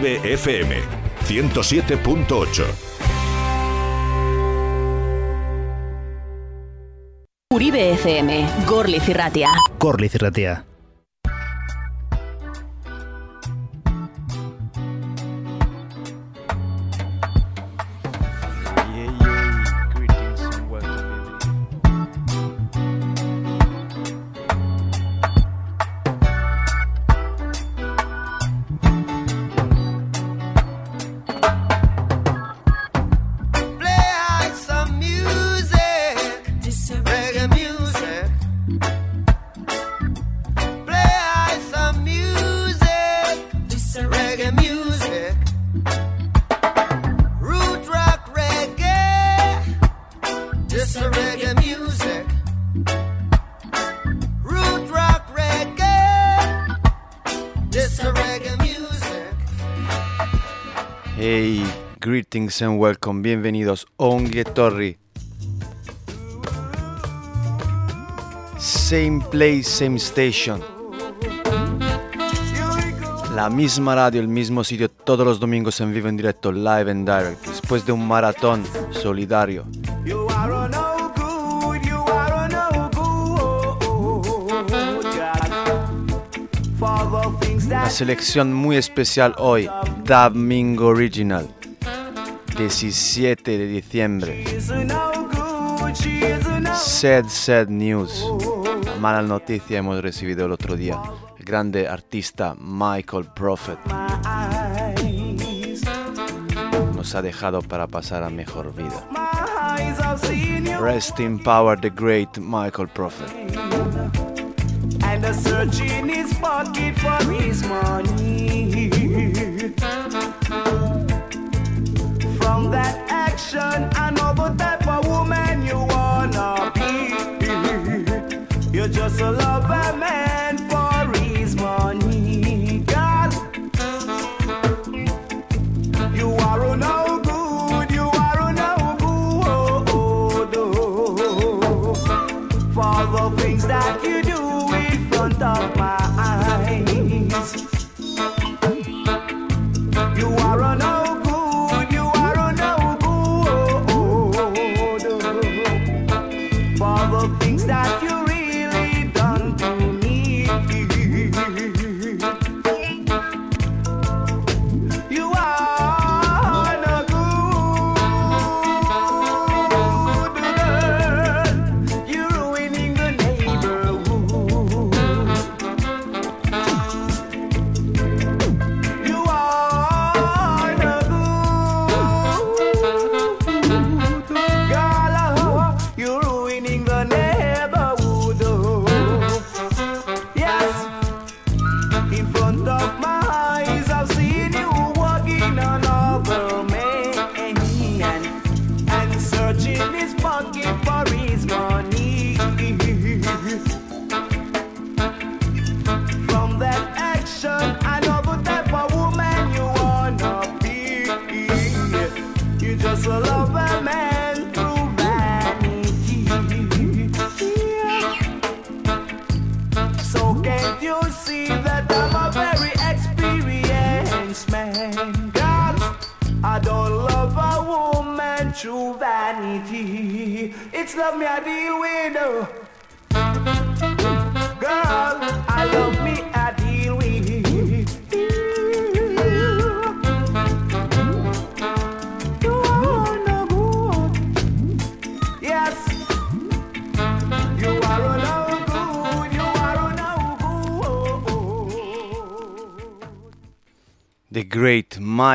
BFM 107.8 Uribe FM, Gorli Cirratia. Gorli Cirratia. And welcome, bienvenidos Ongue Torri. Same place, same station. La misma radio, el mismo sitio, todos los domingos en vivo, en directo, live and direct, después de un maratón solidario. Una selección muy especial hoy, Dub Original. 17 de diciembre. Sad, sad news. mala noticia hemos recibido el otro día. El grande artista Michael Prophet nos ha dejado para pasar a mejor vida. Rest in power the great Michael Prophet. And from that action. I know the type of woman you wanna be. You're just a lover man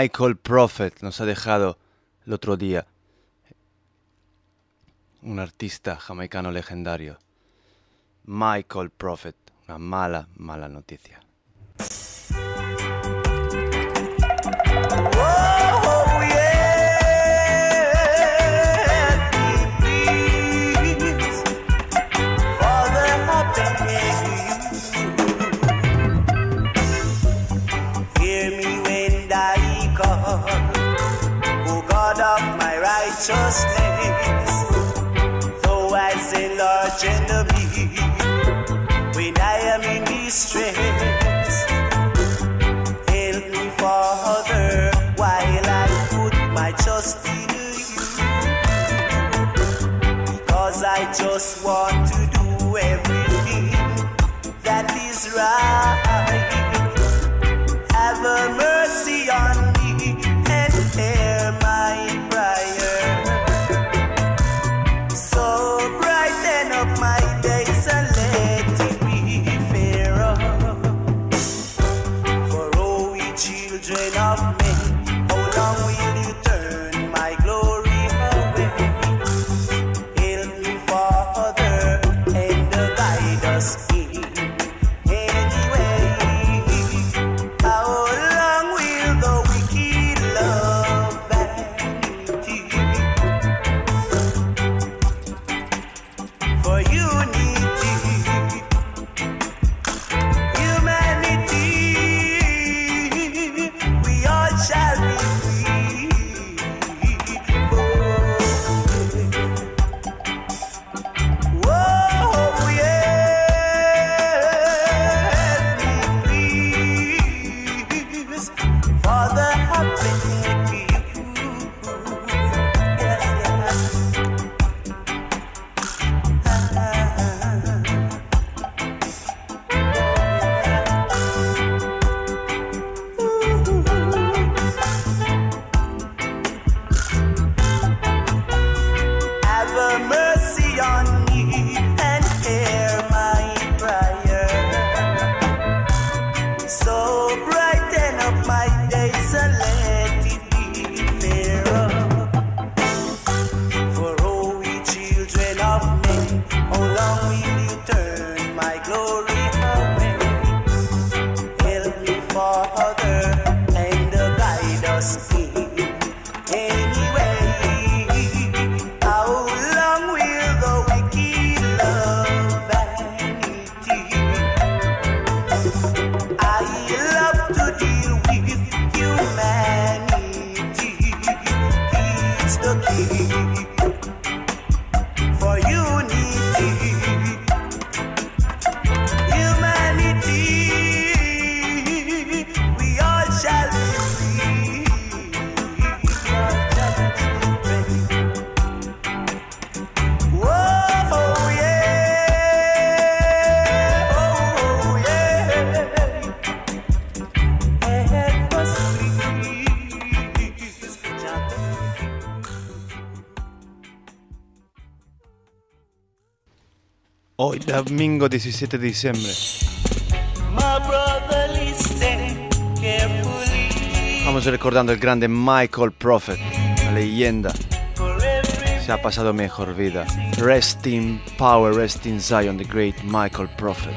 Michael Prophet nos ha dejado el otro día un artista jamaicano legendario, Michael Prophet, una mala, mala noticia. Domingo 17 de diciembre. Vamos recordando el grande Michael Prophet, la leyenda. Se ha pasado mejor vida. Resting power, resting Zion, the great Michael Prophet.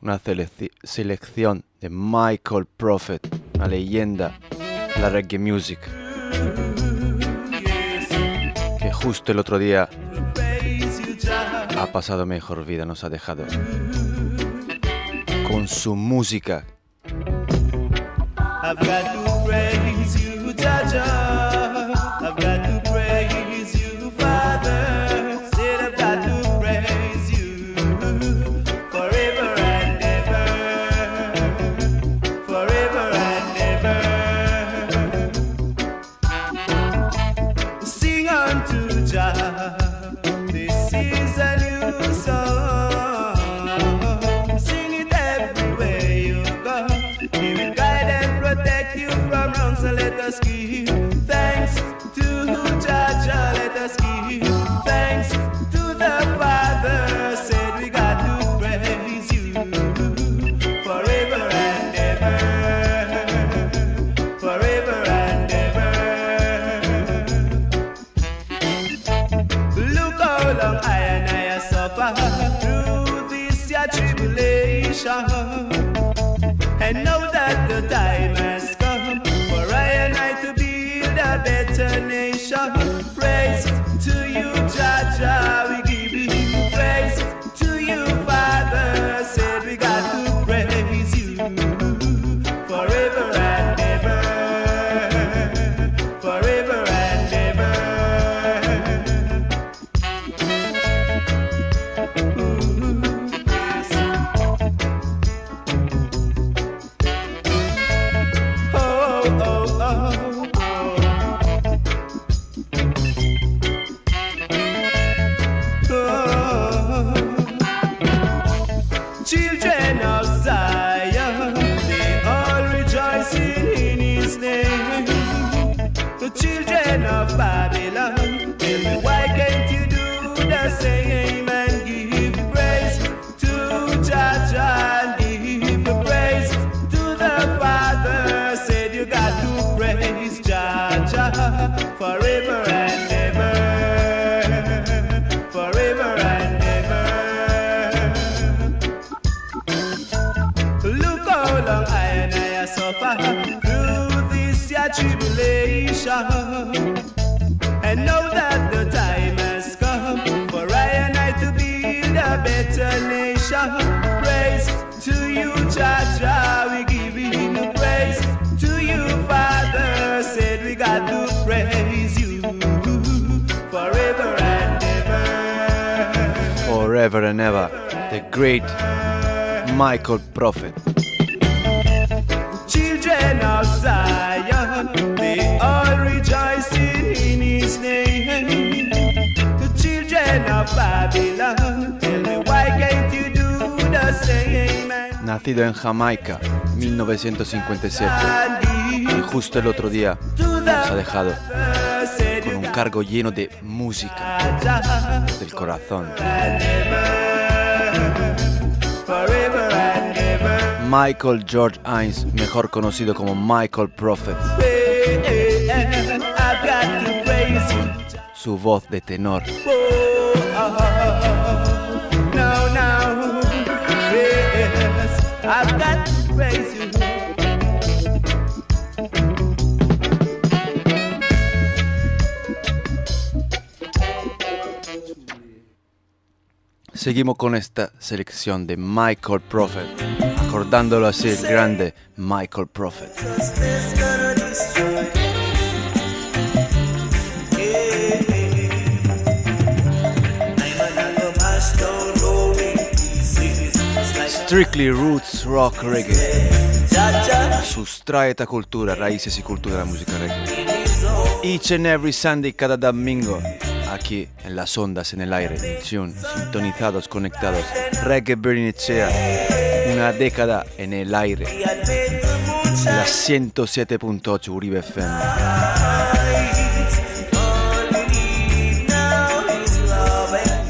Una selección de Michael Prophet, una leyenda de la reggae music, que justo el otro día ha pasado mejor vida, nos ha dejado con su música. En Jamaica, 1957, y justo el otro día nos ha dejado con un cargo lleno de música del corazón. Michael George Hines, mejor conocido como Michael Prophet. Su voz de tenor. Seguimos con esta selección de Michael Prophet, acordándolo así el grande Michael Prophet. Strictly Roots Rock Reggae. Sustrae esta cultura, raíces y cultura de la música reggae. Each and every Sunday, cada domingo aquí en las ondas, en el aire, sintonizados, conectados. Reggae Bernicea, una década en el aire. La 107.8 Uribe FM.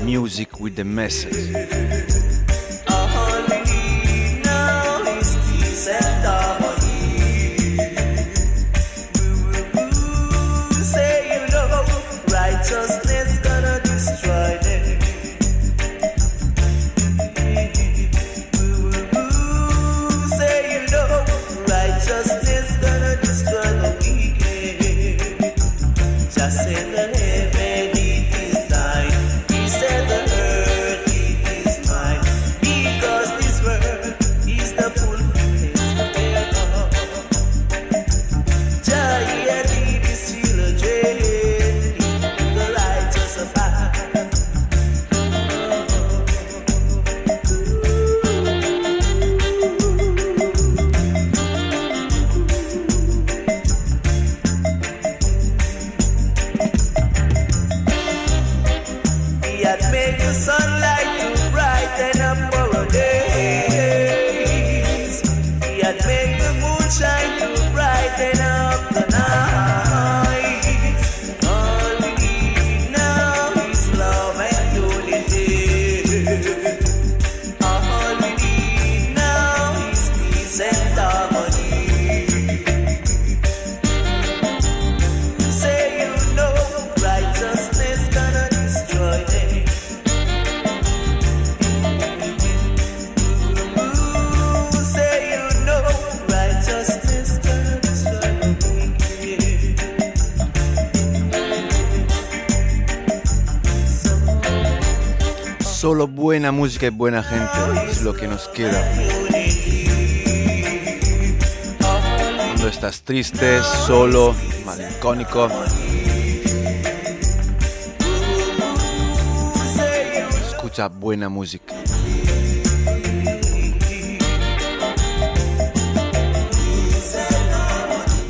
Music with the message. Y buena gente es lo que nos queda. Cuando estás triste, solo, melancólico, escucha buena música.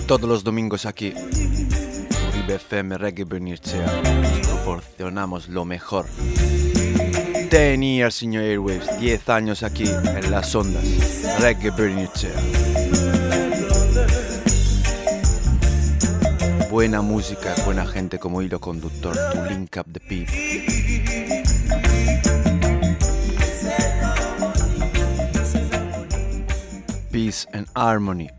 Todos los domingos aquí, Uribe FM Reggae Bernicea, proporcionamos lo mejor. 10 years in your airwaves, 10 años aquí en las ondas, Reggae Bernicea. Buena música, buena gente como hilo conductor, to link up the people. Peace and Harmony.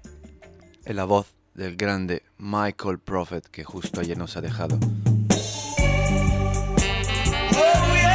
En la voz del grande Michael Prophet que justo ayer nos ha dejado. I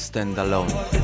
stand alone.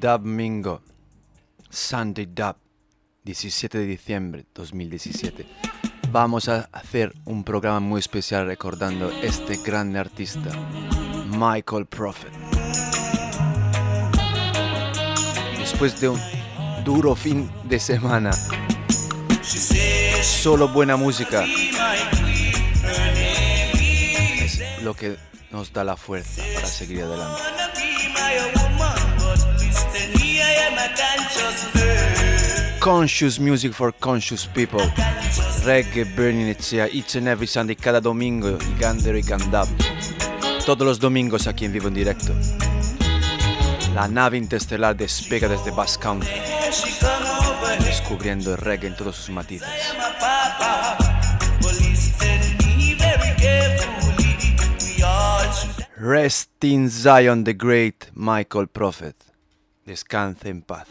Dub Mingo, Sunday Dub, 17 de diciembre 2017. Vamos a hacer un programa muy especial recordando este grande artista, Michael Prophet. Después de un duro fin de semana, solo buena música es lo que nos da la fuerza para seguir adelante. Conscious music for conscious people. Reggae Burning each and every Sunday, cada domingo, y Gander y Gandab. Todos los domingos aquí en vivo en directo. La nave interestelar despega desde Bass Country, descubriendo el reggae en todos sus matices. Rest in Zion the Great Michael Prophet. Descanse en paz.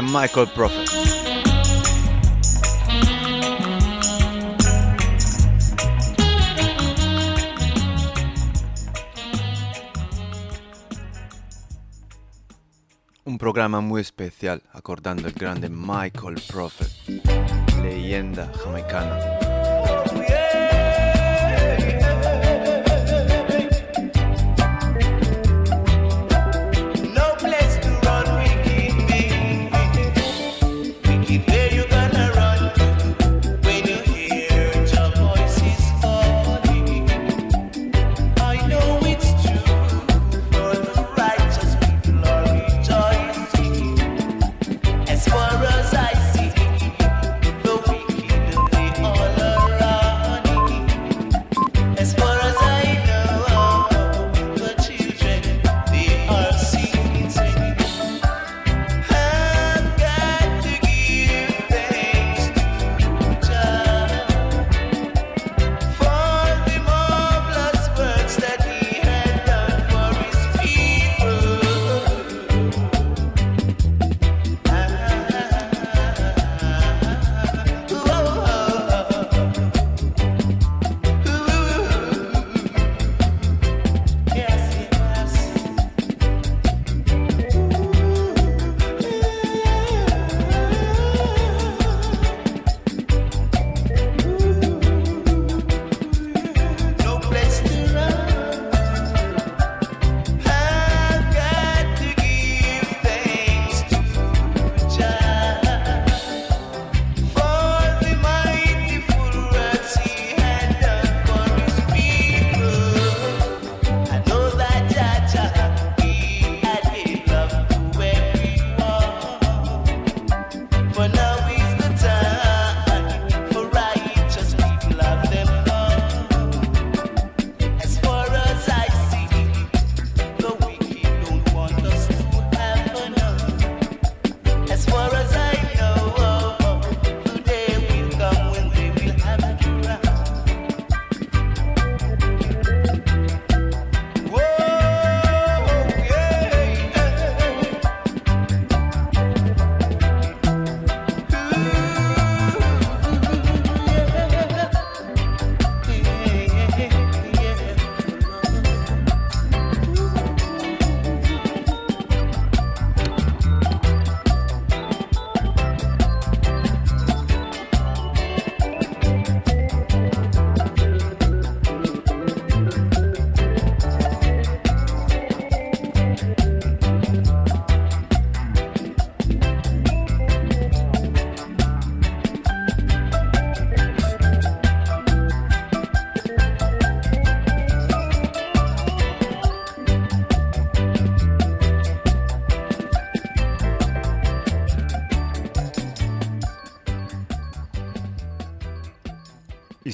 Michael Prophet. Un programa muy especial acordando el grande Michael Prophet, leyenda jamaicana.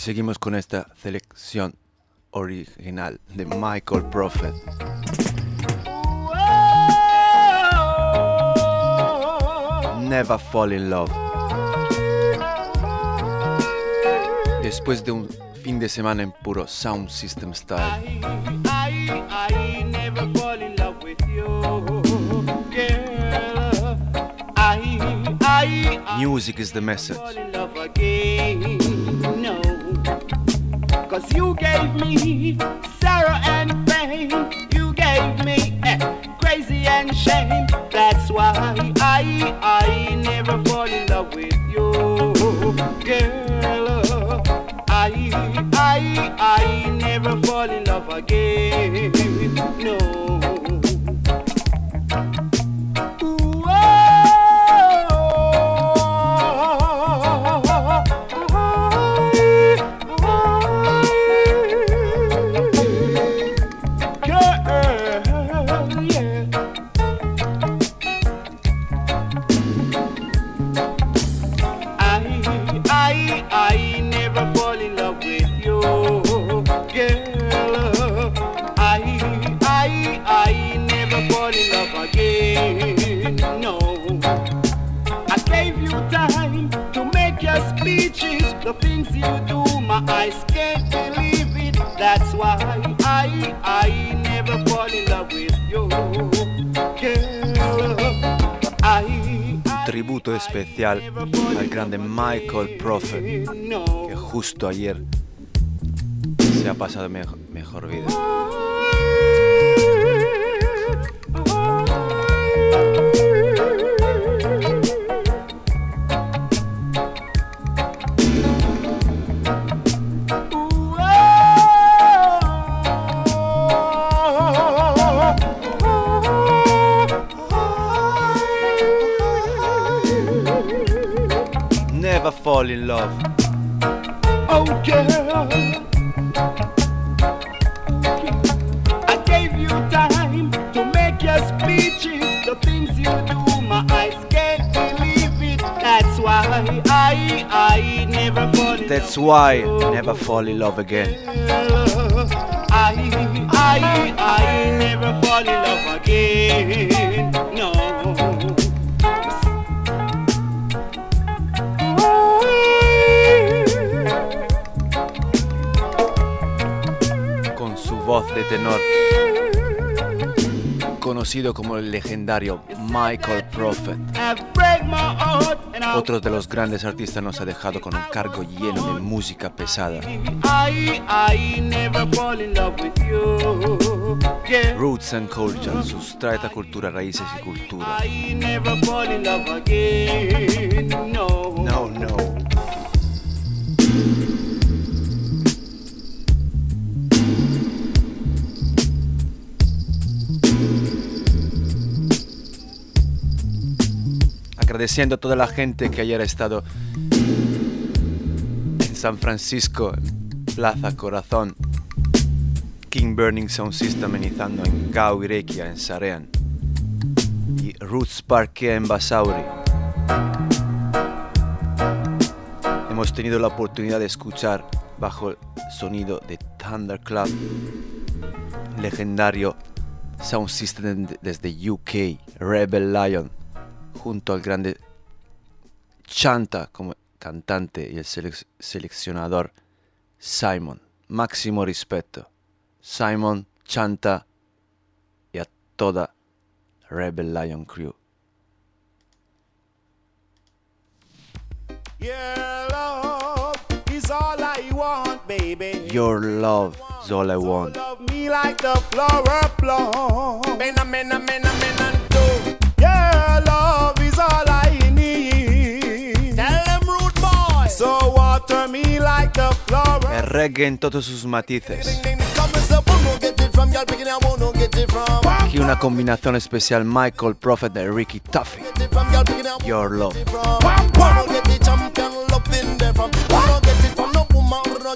Seguimos con esta selección original de Michael Prophet. Never Fall in Love. Después de un fin de semana en puro Sound System Style. I, I, I never fall in love with you, girl. I, I, I Music is the message. You gave me sorrow and pain. You gave me eh, crazy and shame. That's why I, I never fall in love with you, girl. I, I, I never fall in love again. Al grande Michael Prophet, que justo ayer se ha pasado mejor, mejor vida. That's why with you. never fall in love again. I, I, I never fall in love again. No. Con su voz de tenor, conocido como el legendario Michael Prophet. Otro de los grandes artistas nos ha dejado con un cargo lleno de música pesada. Roots and Culture, sustraeta cultura, raíces y cultura. Agradeciendo a toda la gente que ayer ha estado en San Francisco, en Plaza Corazón, King Burning Sound System amenizando en Gau Irekia, en Sarean, y Roots Parque en Basauri. Hemos tenido la oportunidad de escuchar bajo el sonido de Thunder Club, legendario sound system de- desde UK, Rebel Lion, junto al grande Chanta como cantante y el selec- seleccionador Simon. Máximo respeto. Simon, Chanta y a toda Rebel Lion Crew. Your love is all I want, baby. Your love is all I want. Love me like the flower bloom. El reggae en todos sus matices. Ding, ding, come and say, "Who no get it from? Y'all picking out, who no get it from? Aquí una combinación especial Michael Prophet de Ricky Tuffy. Your love. champion love in there from? Who no get it from no woman? Who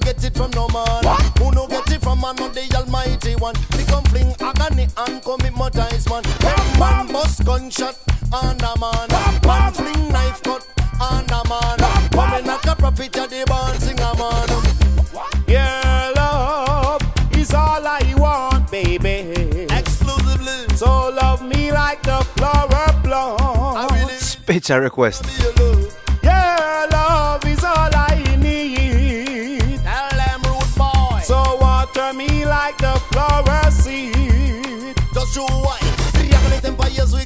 prophet of the born singer man. Your love is all I want, baby. Exclusively. So love me like the flower blown. I really Spit a request. Me like the flower seed. Just you wait. Three empires we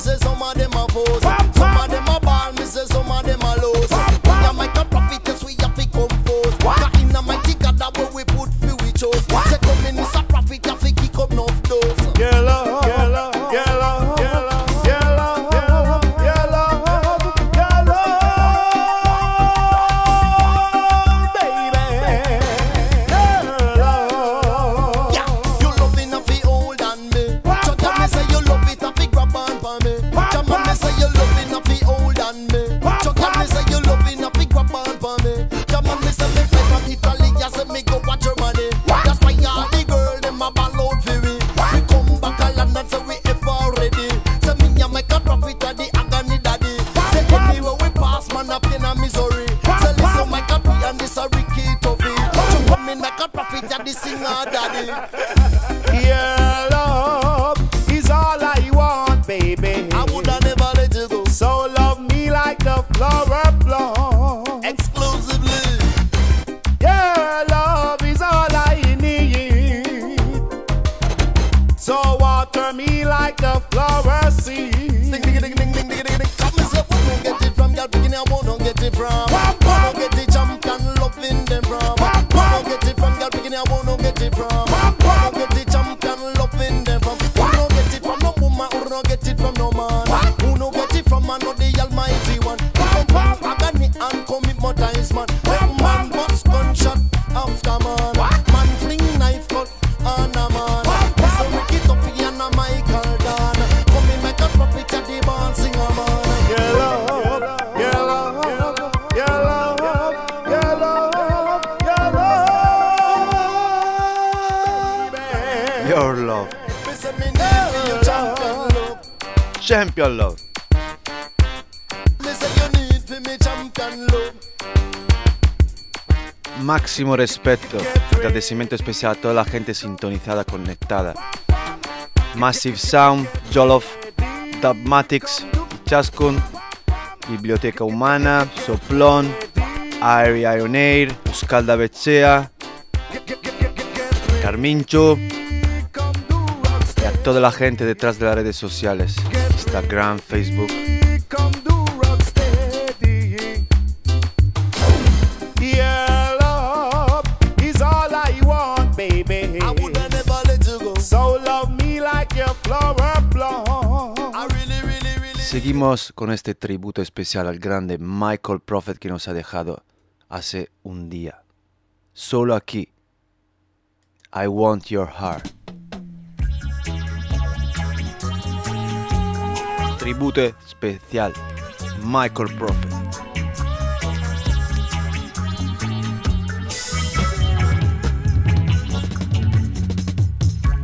say some of them a pose. máximo respeto. Agradecimiento especial a toda la gente sintonizada, conectada. Massive Sound, Jolof, Dubmatics, Chaskun, Biblioteca Humana, Soplón, Aire Iron Air, Euskalda Bechea, Carmincho y a toda la gente detrás de las redes sociales, Instagram, Facebook. Seguimos con este tributo especial al grande Michael Prophet que nos ha dejado hace un día. Solo aquí. I want your heart. Tributo especial. Michael Prophet.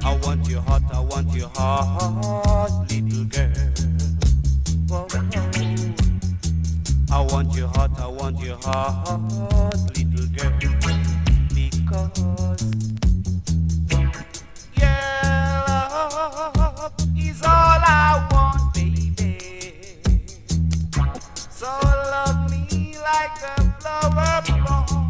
I want your heart, I want your heart. I want your heart, I want your heart, little girl. Because your love is all I want, baby. So love me like a flower born.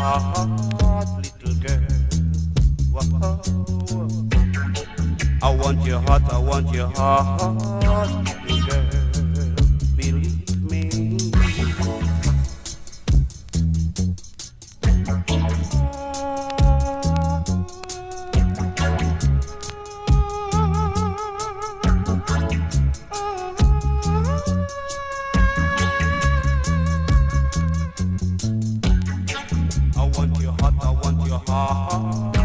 heart, little girl. Whoa. I want your heart, I want your heart. your heart, I want your heart.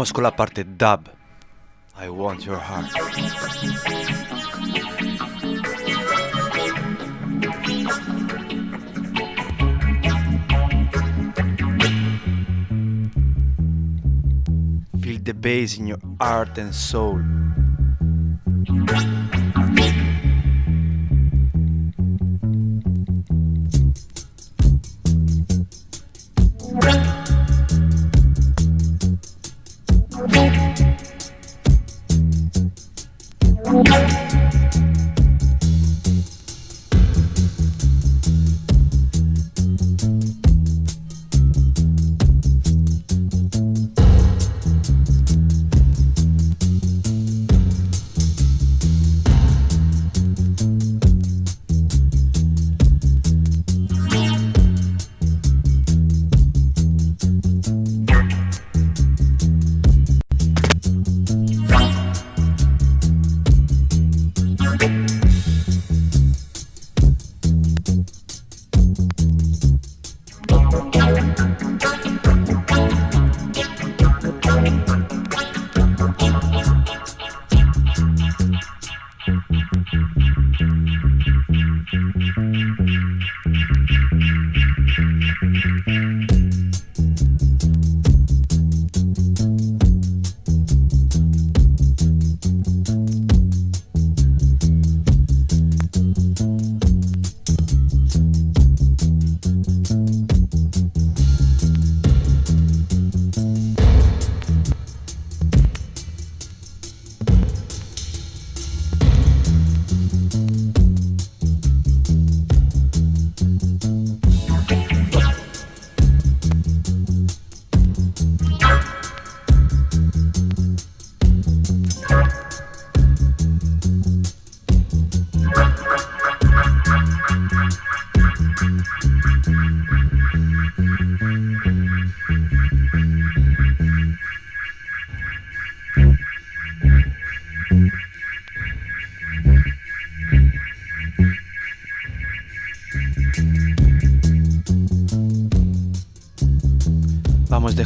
Vamos con la parte dub. I want your heart. Feel the bass in your heart and soul.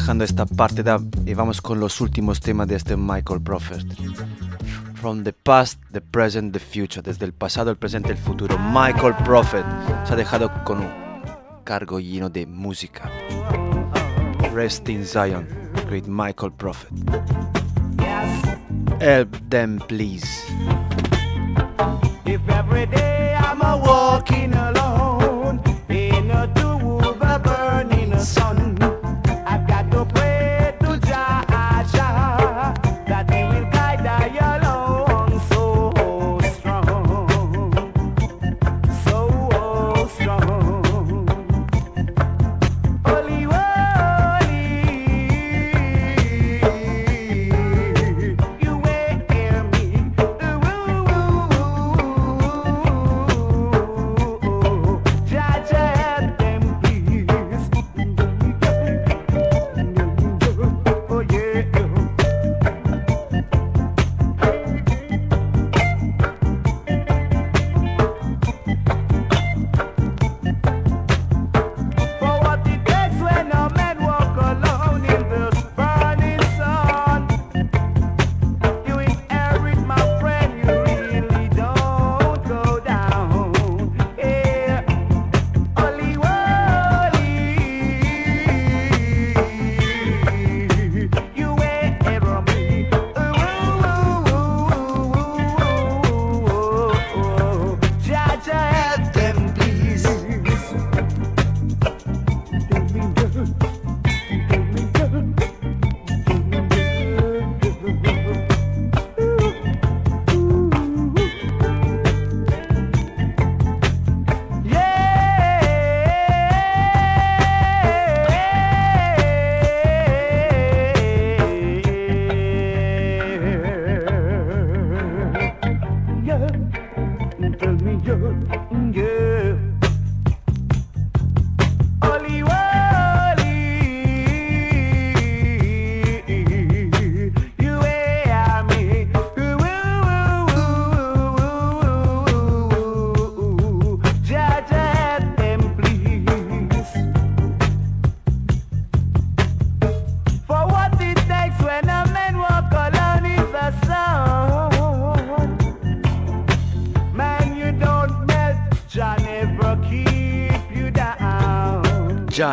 Dejando esta parte de, y vamos con los últimos temas de este Michael Prophet. From the past, the present, the future. Desde el pasado, el presente, el futuro. Michael Prophet se ha dejado con un cargo lleno de música. Rest in Zion, great Michael Prophet. Help them, please. If every day I'm a walking alone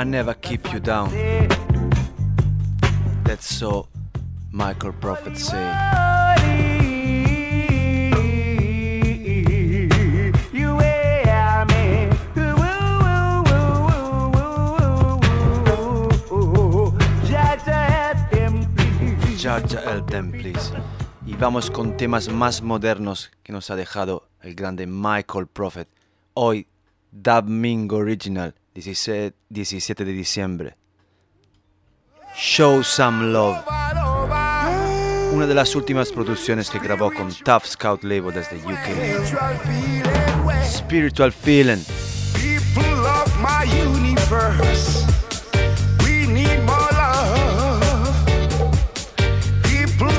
Jah never keep you down. That's so Michael Prophet say. Help them please. Y vamos con temas más modernos que nos ha dejado el grande Michael Prophet. Hoy, Dub Mingo Original, 17, 17 de diciembre. Show Some Love. Una de las últimas producciones que grabó con Tough Scout Label desde UK. Spiritual Feeling. People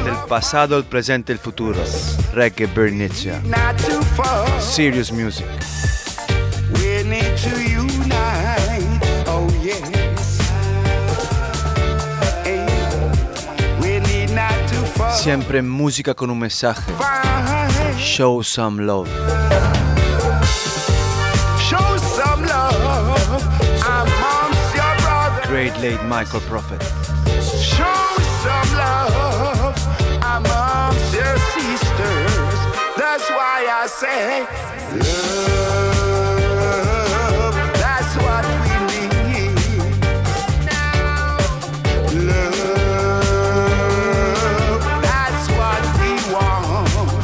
Del pasado, el presente, el futuro. Reggae far. Serious Music. Siempre música con un mensaje. Show Some Love. Show some love amongst your brothers. Great late Michael Prophet. Show some love amongst your sisters. That's why I say love.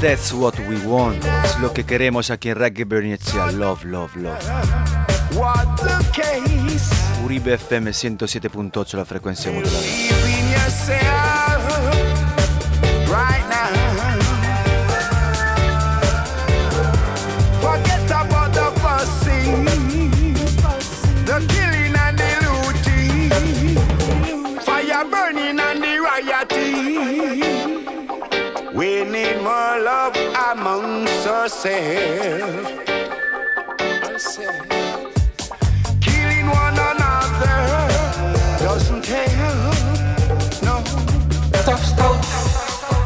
That's what we want. Es lo que queremos aquí en Reggae Berniccia. Love, love, love. What the case? Uribe FM 107.8 la frecuencia modulada. Ourselves. Killing one another doesn't help. No.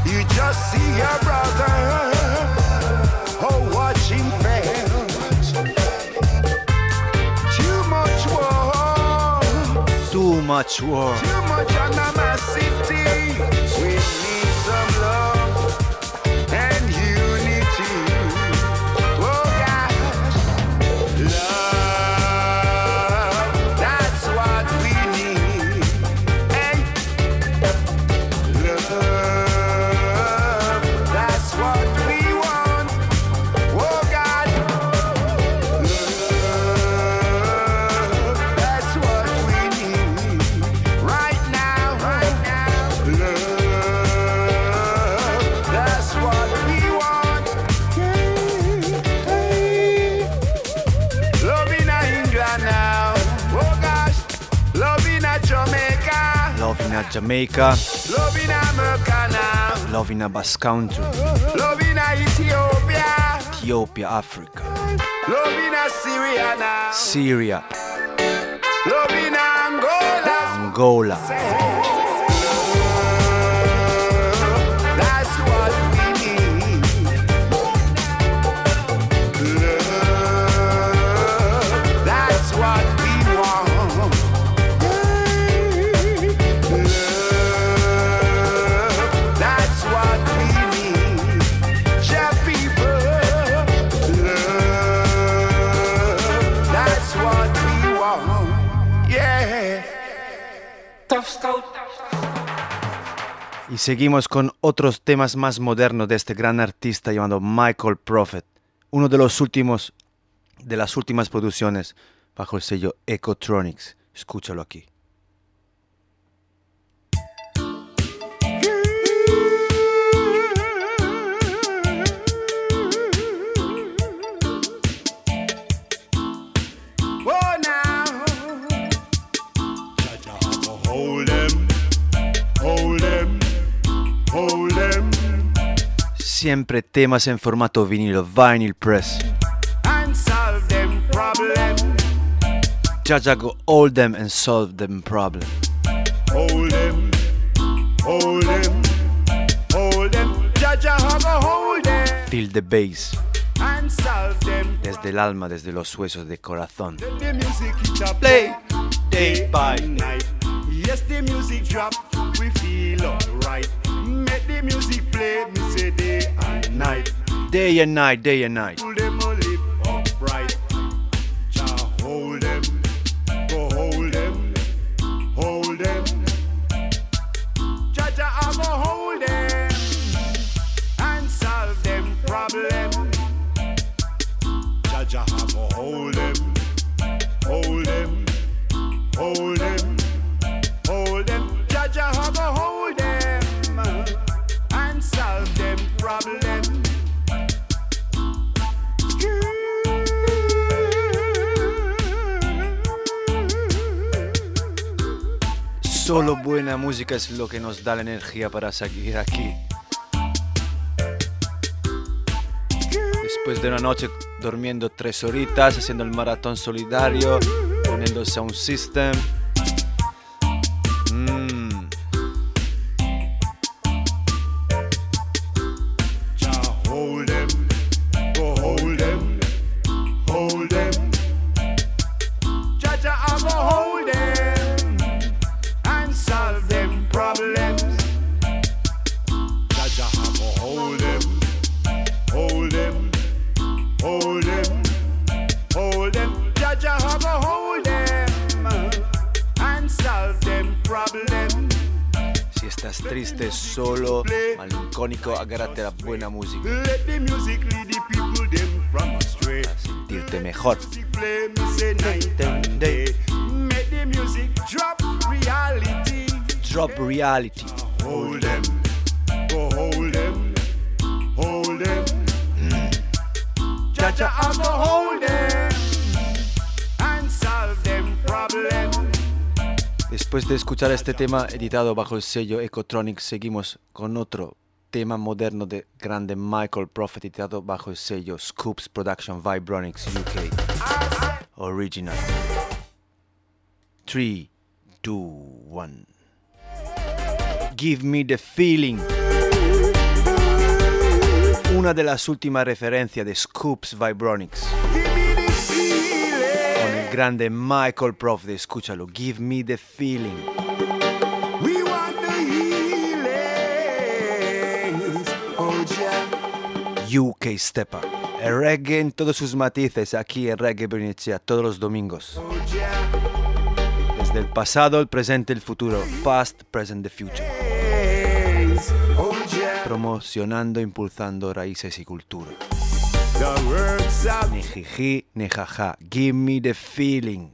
You just see your brother. Oh, watch him fail. Too much war. Too much war. Too much animosity. Jamaica. Love in America now. Love in a Basque Country. Love in Ethiopia. Ethiopia, Africa. Love in Syria now. Syria. Love in Angola. Angola. Seguimos con otros temas más modernos de este gran artista llamado Michael Prophet, uno de los últimos de las últimas producciones bajo el sello Ecotronics. Escúchalo aquí. Siempre temas en formato vinilo, vinyl press. And solve them problem. Jaja go hold them and solve them problem. Hold them, hold them, hold them. Jaja a hold them. Feel the bass. And solve them Desde el alma, desde los huesos de corazón. Play. day by night. Yes, the music drop, we feel alright. Make the music play, me say day and night. day and night, day and night. Buena música es lo que nos da la energía para seguir aquí. Después de una noche durmiendo tres horitas, haciendo el maratón solidario, poniéndose a un system. Malincónico, agárrate a la buena música Let the music lead the people them from astray. para sentirte mejor. Make the music drop reality. Drop reality. Hold them, go hold them, hold I go hold them and solve them problems. Después de escuchar este tema editado bajo el sello Ecotronic, seguimos con otro tema moderno de grande Michael Prophet editado bajo el sello Scoops Production Vibronics UK Original. 3, 2, 1. Give me the feeling. Una de las últimas referencias de Scoops Vibronics. Con el grande Michael Prophet, escúchalo. Give me the feeling. UK Stepper. El reggae en todos sus matices aquí en Reggae Bernicea todos los domingos. Desde el pasado, el presente, el futuro. Past, present, the future. Promocionando, impulsando raíces y cultura. Ni jiji, ni jaja. Give me the feeling.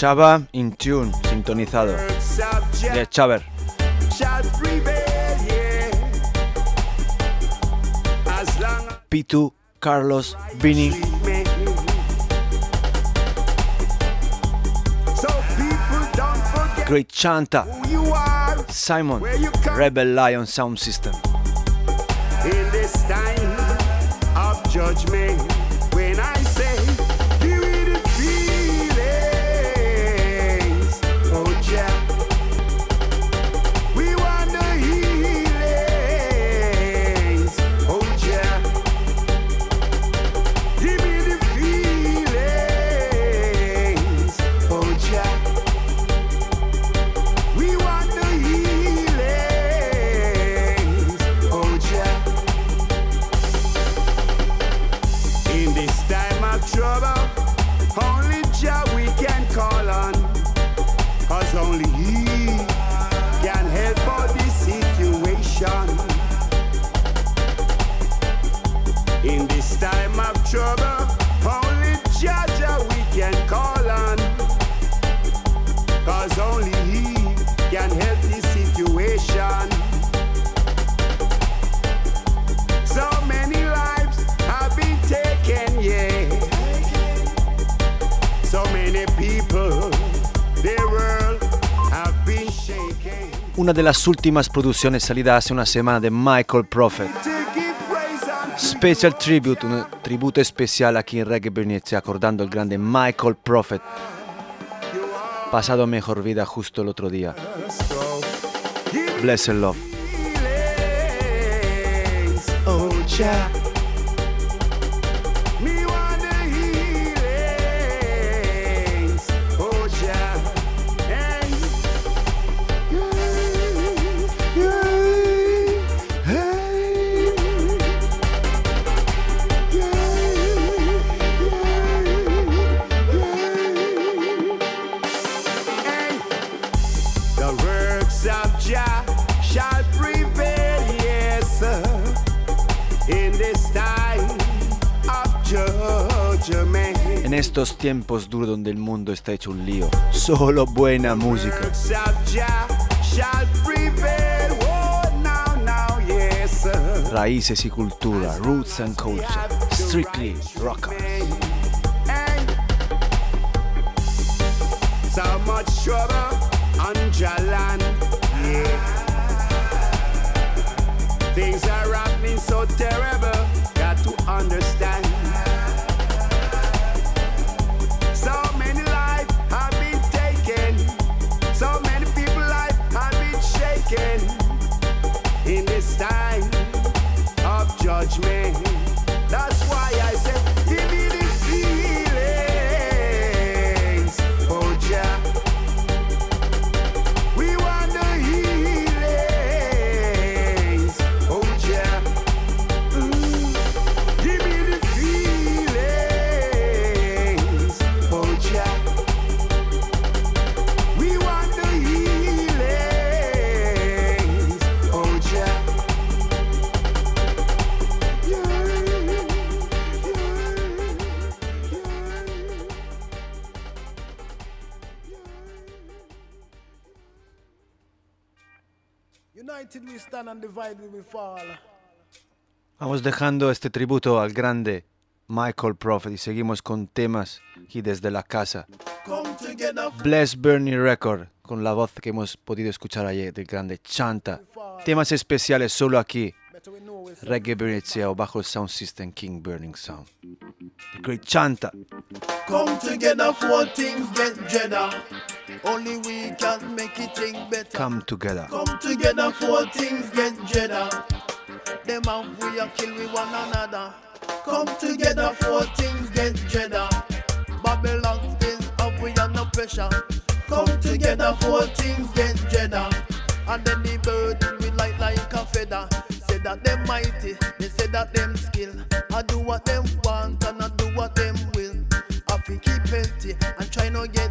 Chava in tune, sintonizado. De Chaver. Pitu, Carlos, Vini. Great Chanta. Simon. Rebel Lion Sound System. in this time of judgment. Una de las últimas producciones salida hace una semana de Michael Prophet. Special Tribute, un tributo especial aquí en Reggae Bernice acordando el grande Michael Prophet, pasado mejor vida justo el otro día. Bless love. En estos tiempos duros donde el mundo está hecho un lío, solo buena música. Raíces y cultura, roots and culture, strictly yeah. Things are happening so terrible, got to understand. Vamos dejando este tributo al grande Michael Prophet y seguimos con temas aquí desde la casa. Together, Bless Bernie Record con la voz que hemos podido escuchar ayer del grande Chanta. Temas especiales solo aquí. Reggae Bernice o bajo el Sound System King Burning Sound. The Great Chanta. Come together for things get better. Only we can make it thing better. Come together. Come together for things get better. Them and we are kill we one another. Come together for things get better. Babylon still have we under pressure. Come together for things get better. And then the burden we light like a feather. Say that them mighty, they say that them skill. I do what them want and I do what them will. I fi keep healthy and try not get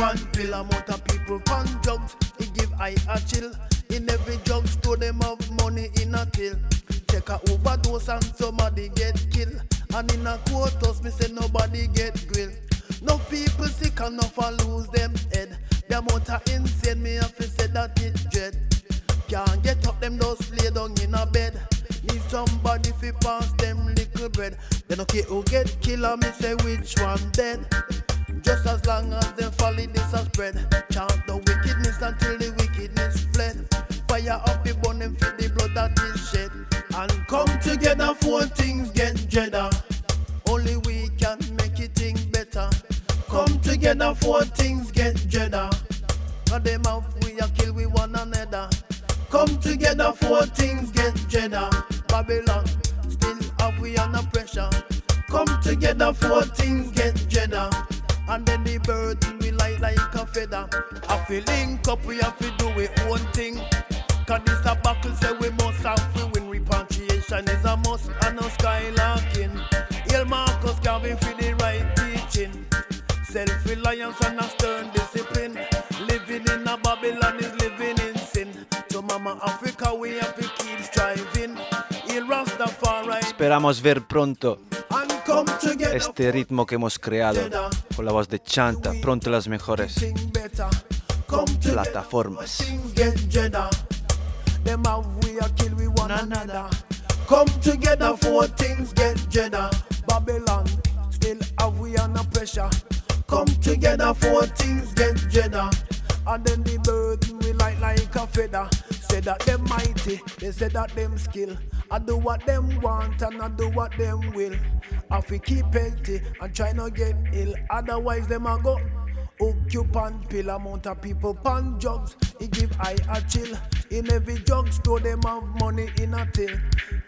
hook you on pill. Amount of people on drugs, it give I a chill. In every drugstore them have money in a till. Check a overdose and somebody get killed. And in a courthouse me say nobody get grilled. No people sick enough and lose them head. The amount of insane me have to say that it dread. Can't get up them just lay down in a bed. Need somebody fi pass them little bread. They no care who get killed and me say which one dead. Just as long as folly this a spread. Chant the wickedness until the wickedness fled. Fire up the burn them for the blood that is shed. And come together for things get dreader. Only we can make it thing better. Come together for things get. And them have we a kill we one another. Come together for things get dreader. Babylon still have we under pressure. Come together for things get dreader. And then the burden we light like a feather. I feel link up, we have to do we own thing. Cause this a battle say we must have to win. Repatriation is a must and no skylarking. Hail Marcus Garvey for the right teaching. Self-reliance and a stern discipline. Living in a Babylon is living in sin. So Mama Africa we have to keep striving. Esperamos ver pronto and come together. Este ritmo que hemos creado con la voz de Chanta, pronto las mejores plataformas. we we. Come together for things get jeddah. Babylon still have we under pressure. Come together for things get jeddah. And then the burden we like a feather. Say that them mighty, they say that them skill. I do what them want and I do what them will. I fi keep healthy and try not get ill. Otherwise them a go hook pan pill. Amount of people pan drugs, it give I a chill. In every drugstore them have money in a till.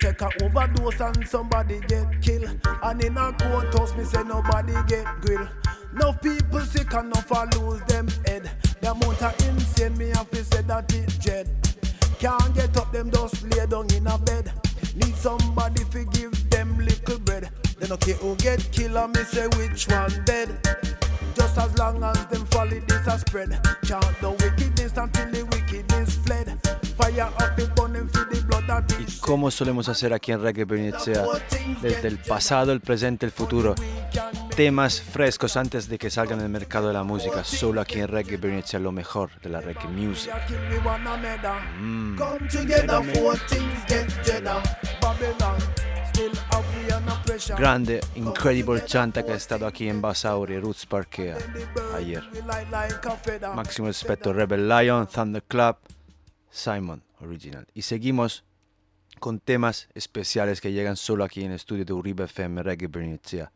Take a overdose and somebody get killed. And in a courthouse me say nobody get grill. No people sick enough I lose them head. The amount of insane me have to say that it dread. Can't get up them just lay down in a bed. Need somebody to give them little bread. They no care who get killed and me say which one dead. Just as long as them follow this a spread. Chant the wickedness until the wickedness fled. Fire up the burning for the Y como solemos hacer aquí en Reggae Bernicea, desde el pasado, el presente, el futuro, temas frescos antes de que salgan el mercado de la música, solo aquí en Reggae Bernicea, lo mejor de la reggae music. Mm. Grande, incredible chanta que ha estado aquí en Basauri, Roots Parkea, ayer. We like like a feather. Máximo respeto, Rebel Lion, Thunder Club, Simon Original. Y seguimos con temas especiales que llegan solo aquí en el estudio de Uribe FM Reggae Bernicea.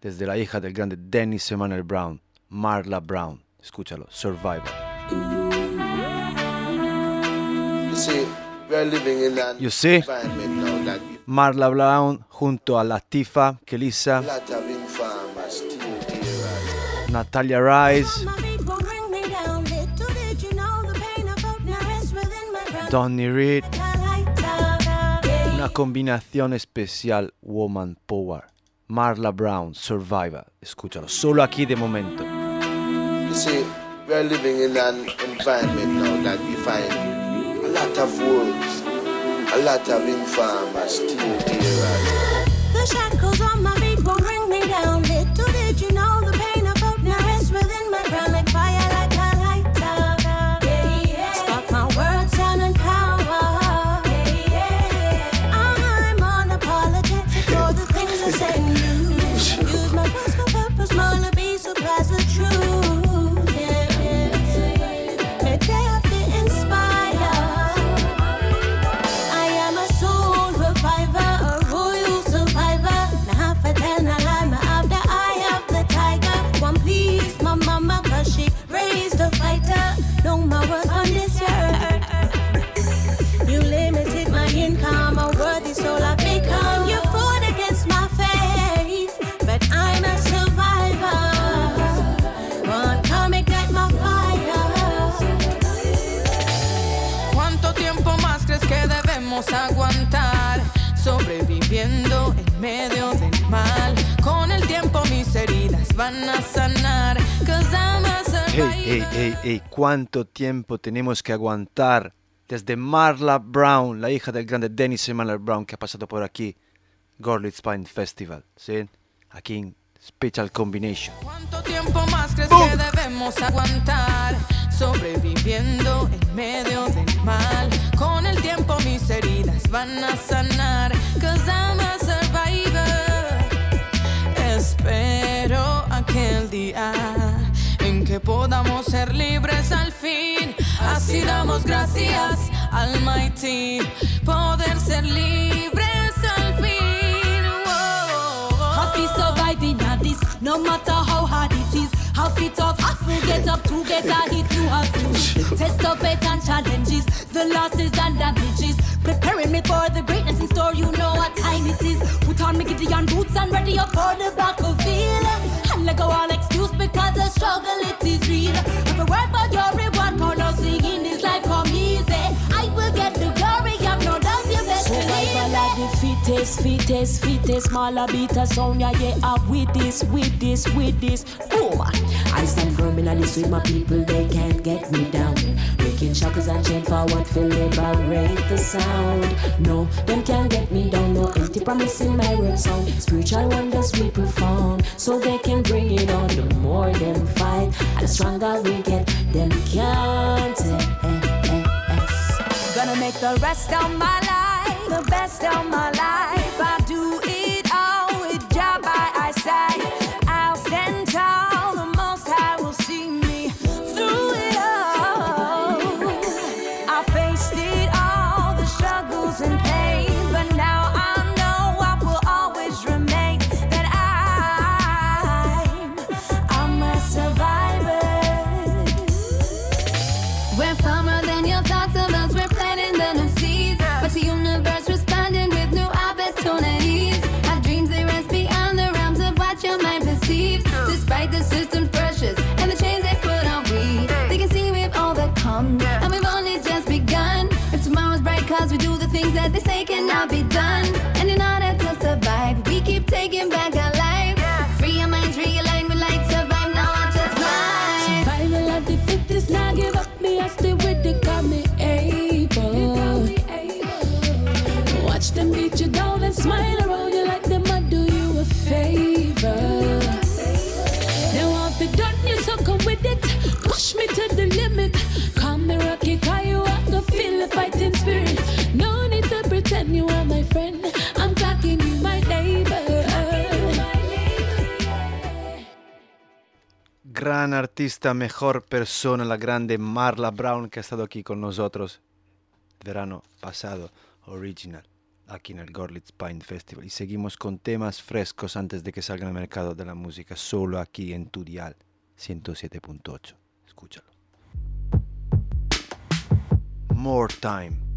Desde la hija del grande Dennis Emanuel Brown, Marla Brown. Escúchalo, Survivor. You see, we are living in an You see? environment now that Marla Brown junto a Latifa, Kelisa. Natalia Rice, Donny Reed. Una combinación especial Woman Power. Marla Brown, Survivor. Escúchalo, solo aquí de momento. You see, we are living in an environment now that we find a lot of wolves, a lot of informers still. The shackles on my Hey, hey, hey, hey, ¿cuánto tiempo tenemos que aguantar? Desde Marla Brown, la hija del grande Dennis Emanuel Brown, que ha pasado por aquí, Gorlitz Pine Festival, ¿sí? Aquí en Special Combination. ¿Cuánto tiempo más crees que debemos aguantar? Sobreviviendo en medio del mal. Con el tiempo mis heridas van a sanar. Cause I'm a survivor. Espero aquel día que podamos ser libres al fin. Así damos gracias al Mighty. Poder ser libres al fin. Whoa. Happy surviving at this, no matter how hard it is. Half it off, half will get up to get a hit to have. Test of it and challenges, the losses and damages. Preparing me for the greatness in store, you know what time it is. Put on me Gideon boots and ready up for the back of battlefield. And let go all excuse because the struggle it is fittest, fittest, fittest. Smaller beat a sound, yeah, yeah. Up with this, with this, with this. Boom. I stand firm in this with my people, they can't get me down. Breaking shackles and chain forward, feel liberate the sound. No, them can't get me down. No empty promise in my word sound. Spiritual wonders we perform, so they can bring it on. The more them fight, the stronger we get, them can't. Eh, eh, eh, Gonna make the rest of my life the best of my life. I Can I be done. gran artista, mejor persona, la grande Marla Brown que ha estado aquí con nosotros verano pasado, original, aquí en el Gorlitz Pine Festival. Y seguimos con temas frescos antes de que salga al mercado de la música, solo aquí en tu dial 107.8. Escúchalo. More Time.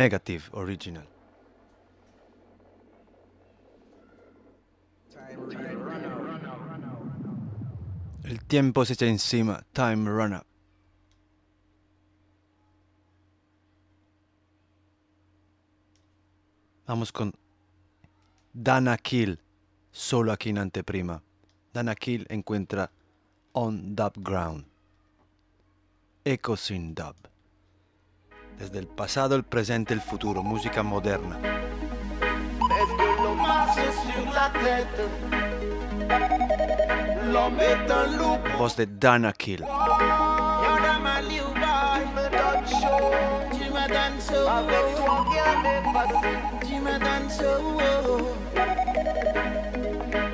Negative Original. El tiempo se echa encima. Time Run Up. Vamos con Dana Kill, solo aquí en anteprima. Dana Kill encuentra On Dub Ground. Echo Sin Dub. Desde el pasado, el presente, el futuro, música moderna. Est-ce que l'on marche sur la tête L'homme est un loup Voz de Dana Kill. Avec toi rien n'est facile Tu me donnes chaud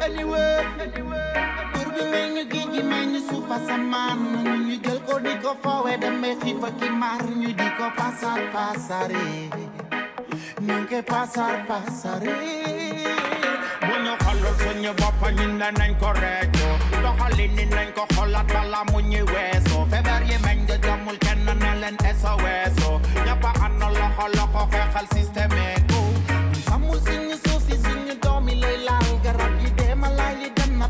Anyway Pour bi may ñu géej gi may ñu suuf asamaan ñu ñu jël ko di ko foowe demee xiif ak i mar ñu di ko pasar pasare ñu pasar pasare bu ñu xoolul suñu bopp ñun ne nañ ko réccu doxalin ni nañ ko xoolaat bala mu ñuy weesu feebar yi meñ nga jomul kenn ne leen SOS ñëpp a ànd loxo loxo xeexal système ko. Xamul suñu suuf si suñu doom yi lay laal garab yi dem na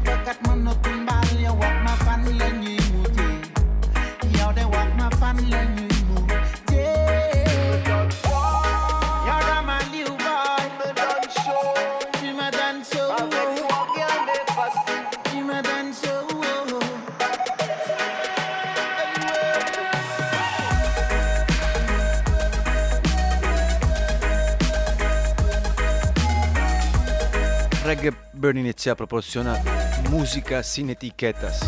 Reggae Burn Inizia proporciona música sin etiquetas,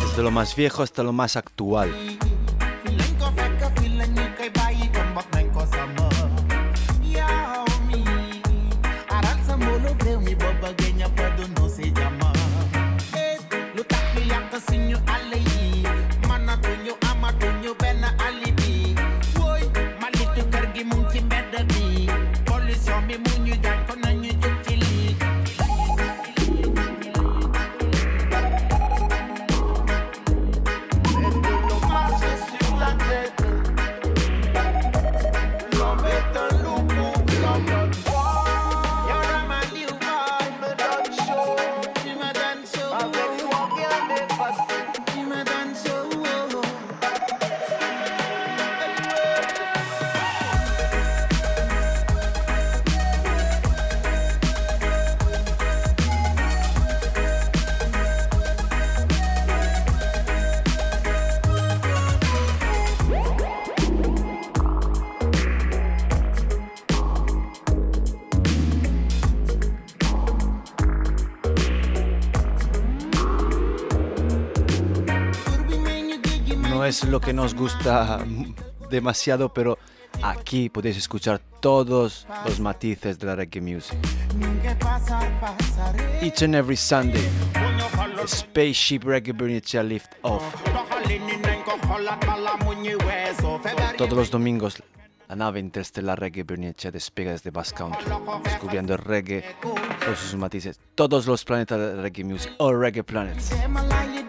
desde lo más viejo hasta lo más actual. Lo que nos gusta demasiado, pero aquí podéis escuchar todos los matices de la reggae music. Each and every Sunday, Spaceship Reggae Bernicea Lift Off. Todos los domingos, la nave interestelar Reggae Bernicea despega desde Bass Country, descubriendo el reggae, todos sus matices, todos los planetas de reggae music, all reggae planets.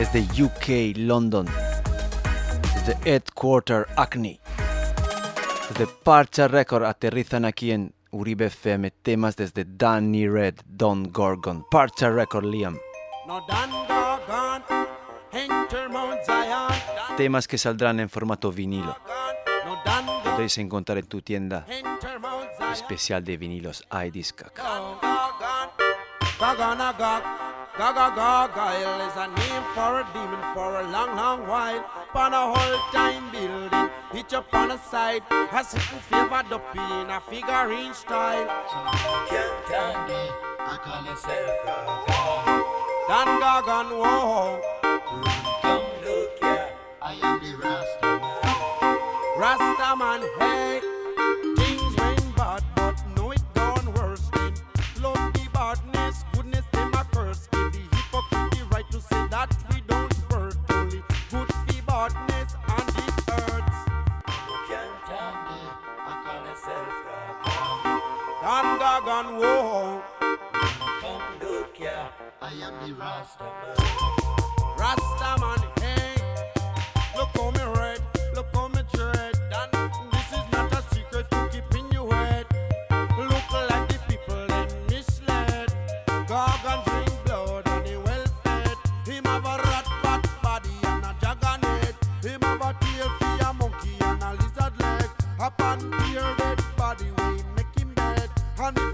Desde UK, London. Desde Headquarter, Acne. Desde Parcha Record aterrizan aquí en Uribe FM temas desde Danny Red, Don Gorgon, Parcha Record Liam. No Dan Gorgon Temas que saldrán en formato vinilo. No Dan Podéis encontrar en tu tienda especial de vinilos iDiscag. Gaga Gargoyle is a name for a demon for a long, long while. Upon a whole time building, hitch up on a side. A simple favored up in a figurine style. I call myself Dan Gagan, whoa. Come look here, I am the Rasta man. Rasta man, hey. Gagan, whoa. Come look here, I am the Rasta man.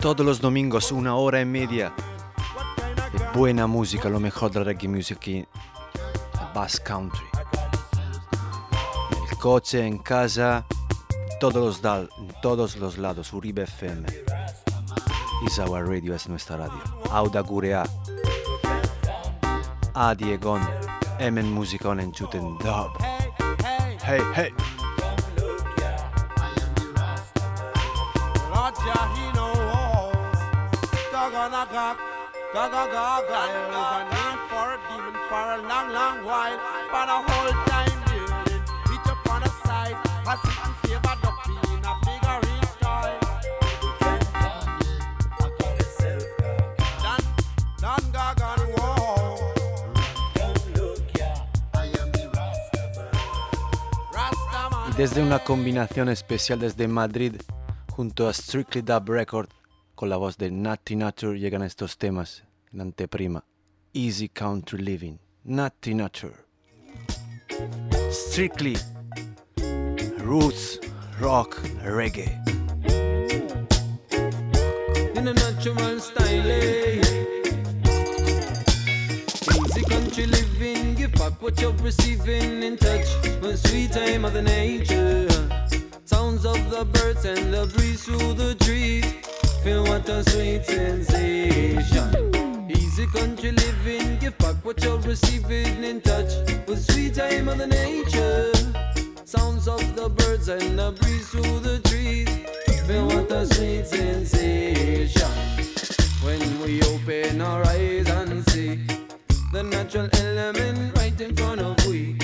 Todos los domingos, una hora y media buena música, lo mejor de la reggae music aquí en Bass Country. En el coche, en casa, todos los en todos los lados, Uribe FM. Is our radio, es nuestra radio. Auda Gurea. A Diegon. Emen Musikon en Chuten Dub. Hey, hey. Desde una combinación especial desde Madrid junto a Strictly Dub Record con la voz de Natty Nature llegan estos temas en anteprima. Easy Country Living, Natty Nature. Strictly Roots Rock Reggae. in a natural style. eh. Easy country living, give back what you're receiving in touch with sweet time of the nature. Sounds of the birds and the breeze through the trees. Feel what a sweet sensation. Easy country living, give back what you're receiving in touch with sweet time of the nature. Sounds of the birds and the breeze through the trees. Feel what a sweet sensation when we open our eyes and see the natural element right in front of we.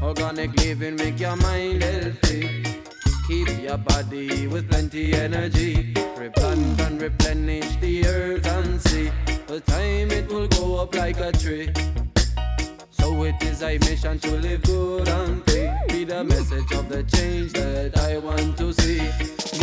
Organic living make your mind healthy. Keep your body with plenty energy. Replant and replenish the earth and sea. With time it will go up like a tree. So it is a mission to live good and free. Be the message of the change that I want to see.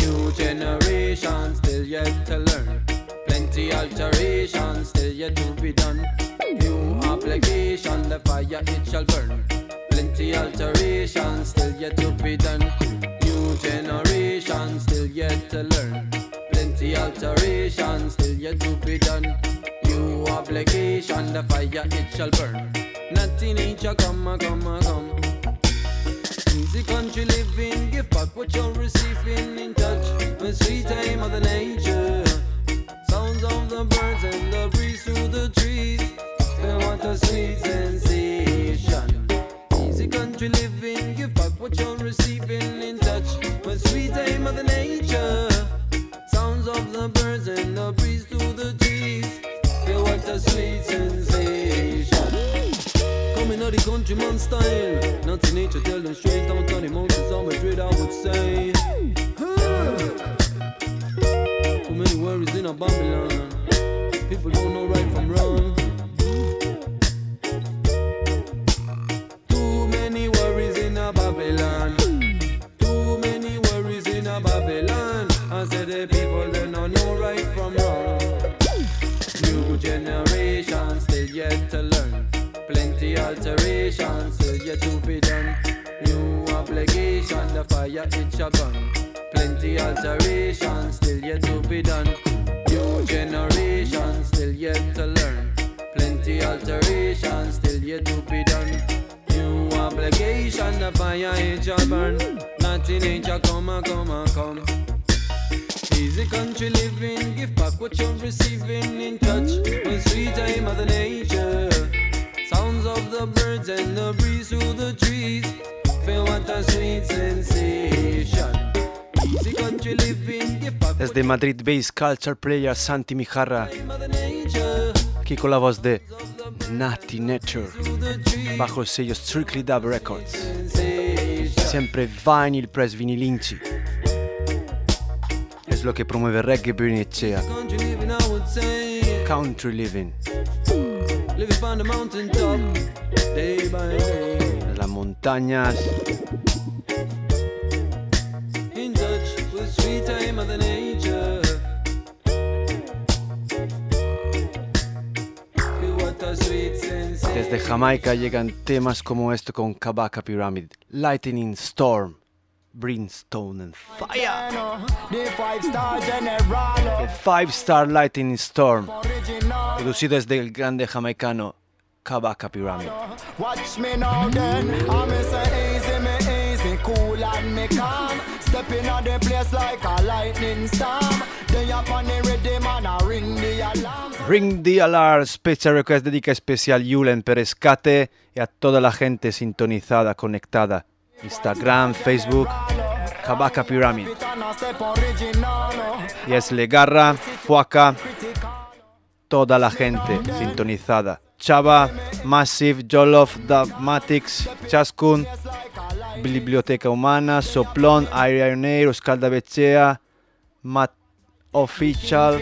New generation still yet to learn. Plenty alterations still yet to be done. New application, the fire it shall burn. Plenty alterations still yet to be done. Generation still yet to learn. Plenty alterations still yet to be done. New obligation, the fire it shall burn. Nothing nature come, come, a come. Easy country living, give back what you're receiving in touch with sweet time of the nature. Sounds of the birds and montanha. Back Desde Madrid Bass Culture Player Santi Mijarra, aquí con la voz de Natty Nature, bajo el sello Strictly Dub Records. Sempre vinyl press vinilinci. Es lo que promueve Reggae Bernicea. country living, I would desde Jamaica llegan temas como este con Kabaka Pyramid, Lightning Storm, Brimstone and Fire. The five star Lightning Storm, producido desde el grande jamaicano Kabaka Pyramid. Watch me now then. I'm easy, me easy, cool and me calm. Stepping on the place like a lightning storm. Then up on the rhythm and I ring the alarm. Ring the Alarm Special Request dedica especial Yulen Perescate y a toda la gente sintonizada, conectada. Instagram, Facebook, Kabaka Pyramid. And I step original. Y es Legarra, Fuaca, toda la gente sintonizada. Chava, Massive, Jolof, Dogmatics, Chaskun, Biblioteca Humana, Soplon, Air Oscalda Becea, Mat Official,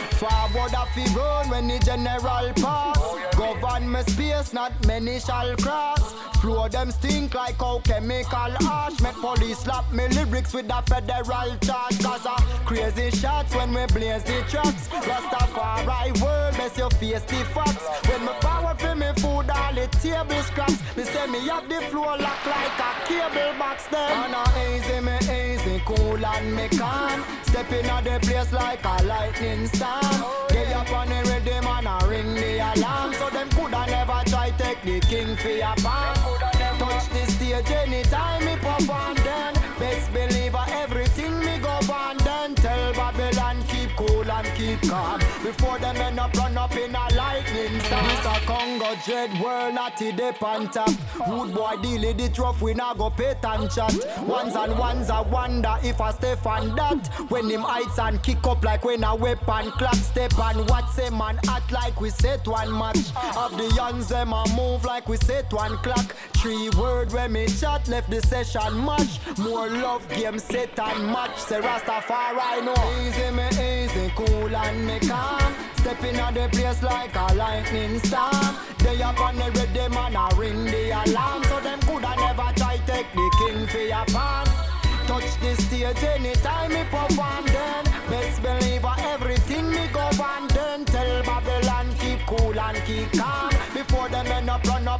Forward a fi run when the general pass. Govern me space not many shall cross. Flow them stink like how chemical ash. Make police slap me lyrics with a federal charge. Cause a crazy shots when we blaze the tracks Rastafari world best you face the facts When me power for me food all the table scraps. Me say me have the floor lock like a cable box them And a easy me easy cool and me calm. Stepping in the place like a lightning storm Get up on the rhythm and a ring the alarm. So them coulda never try take the king for your palm Touch the stage anytime me perform then Best believer keep calm Before them end up run up in a lightning storm. This a Congo dread world natty dip on top Rude boy deal it it rough we not go pay and chat. Ones and ones I wonder if I stay on that. When him heights and kick up like when a weapon clap Step and watch them man act like we set one match. Of the youngs them a move like we set one clock. Three word when me chat left the session match. More love game set and match. Say Rastafari know. Easy me easy cool and me calm. Step in the place like a lightning storm. They up on the rhythm and a ring the alarm. So them coulda never try take the king for your pan Touch the stage anytime me perform then Best believer everything me go on then Tell Babylon keep cool and keep calm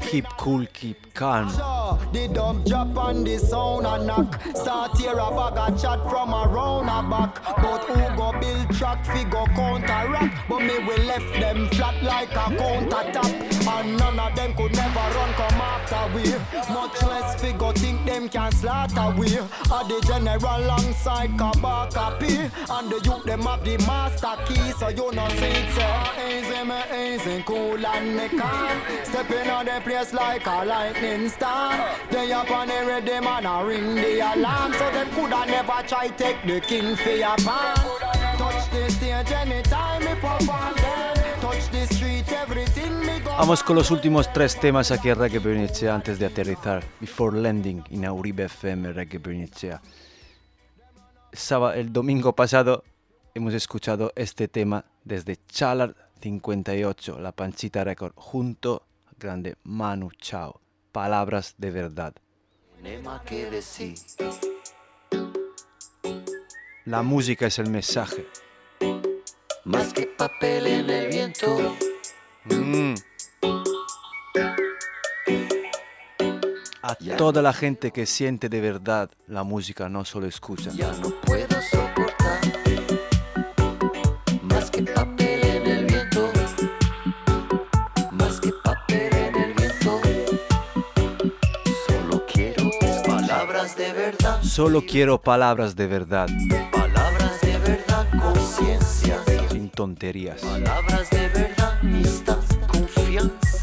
Keep cool, keep calm. The dump drop on the sound and knock. Start hear a bag of chat from around a back. But who go build track fi go counteract? But me we left them flat like a counter top. And none of them could never run come after we. Much less figure think them can slaughter we. Are the general alongside Kabaka P. And the youth them have the master key. So you know see it say easy me easy cool and me calm. Stepping on the place like a lightning storm. They up on the ready man a ring the alarm. So them coulda never try take the king for your van. Touch the stage anytime me perform them. Touch the Vamos con los últimos tres temas aquí en Reggae Bernicea antes de aterrizar. Before Landing in Auribe FM Reggae Bernicea. El domingo pasado hemos escuchado este tema desde Chalar 58, la Panchita Record, junto al grande Manu Chao. Palabras de verdad. La música es el mensaje. Más que papel en el viento. Mm. A toda la gente que siente de verdad la música, no solo escucha. Ya no puedo soportar. Más que papel en el viento. Más que papel en el viento. Solo quiero palabras de verdad. Solo quiero palabras de verdad, Palabras de verdad, conciencia. sin tonterías. Palabras de verdad, amistad, experience.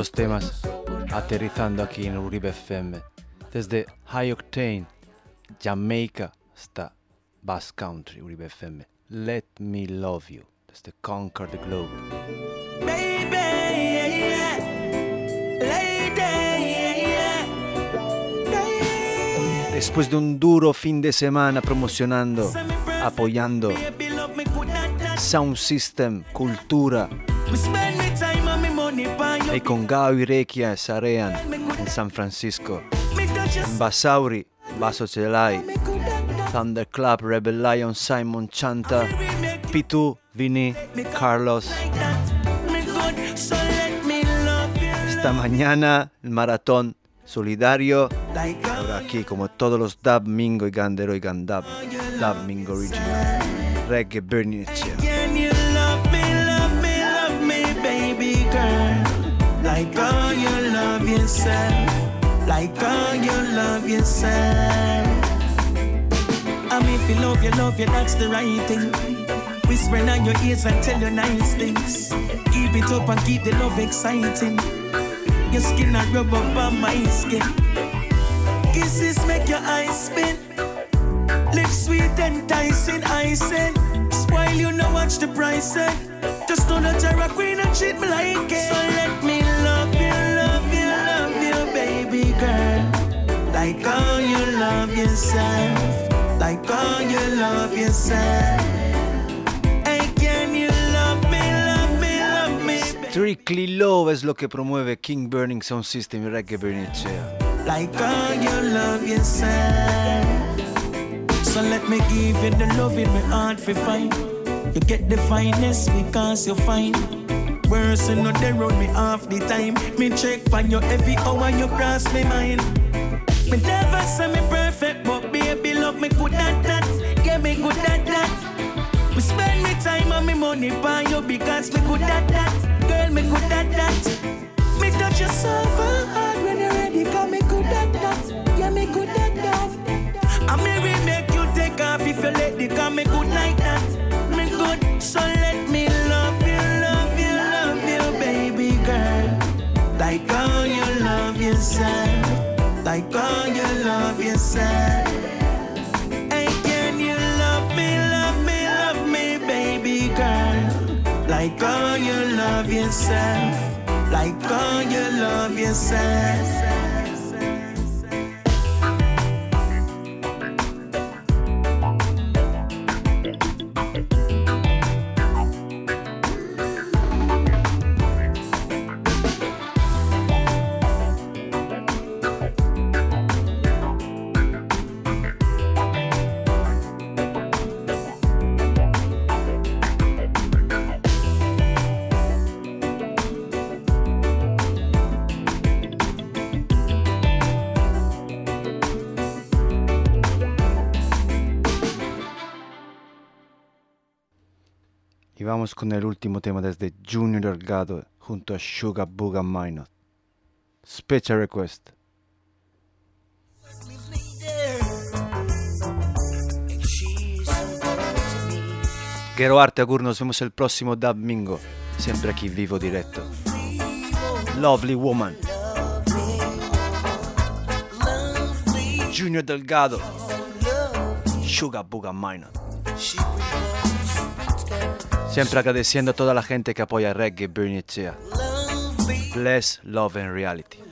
Dos temas, aterrizando aquí en Uribe FM. Desde High Octane, Jamaica, hasta Bass Country, Uribe FM. Let Me Love You, desde Conquer the Globe. Después de un duro fin de semana promocionando, apoyando Sound System, Cultura, y con Gao y Requia Sarean en San Francisco, en Basauri, Baso Celai, Thunder Club, Rebel Lion, Simon Chanta, Pitu, Vini, Carlos. Esta mañana el maratón solidario. Ahora aquí, como todos los Dub Mingo y Gandero y Gandab, Dub Mingo Original, Reggae Bernicea. Yourself. Like how you love yourself. I mean, if you love you, love you, that's the right thing. Whispering on your ears and tell you nice things. Keep it up and keep the love exciting. Your skin and rub up on my skin. Kisses make your eyes spin. Lips sweet enticing, I say. Spoil you now watch the price eh? Just know that you're a queen and treat me like it. So let me girl. Like how you love yourself. Like how you love yourself. Hey, can you love me, love me, love me? Strictly Love es lo que promueve King Burning Sound System y Reggae Bernicea. Like how you love yourself. So let me give you the love in my heart for fine. You get the finest because you're fine. Worse you know they run me half the time. Me check on you every hour you cross me mind. Me never say me perfect, but baby love me good at that. Yeah, me good at that. Me spend me time and me money by you because me good at that. Girl, me good at that. Me touch you so hard when you're ready, cause me good at that. Yeah, me good at that. I may we make you take off if you let the cause me good like that. Me good, so let yourself. Like all you love yourself. Hey, can you love me, love me, love me, baby girl? Like all you love yourself. Like how you love yourself. Y vamos con el último tema desde Junior Delgado junto a Sugar Booga Minor. Special Request. Gero Arte Agur, nos vemos el próximo domingo, siempre aquí vivo directo. Lovely Woman. Junior Delgado. Sugar Booga Minor. Siempre agradeciendo a toda la gente que apoya Reggae Bernicea. Bless, love and reality.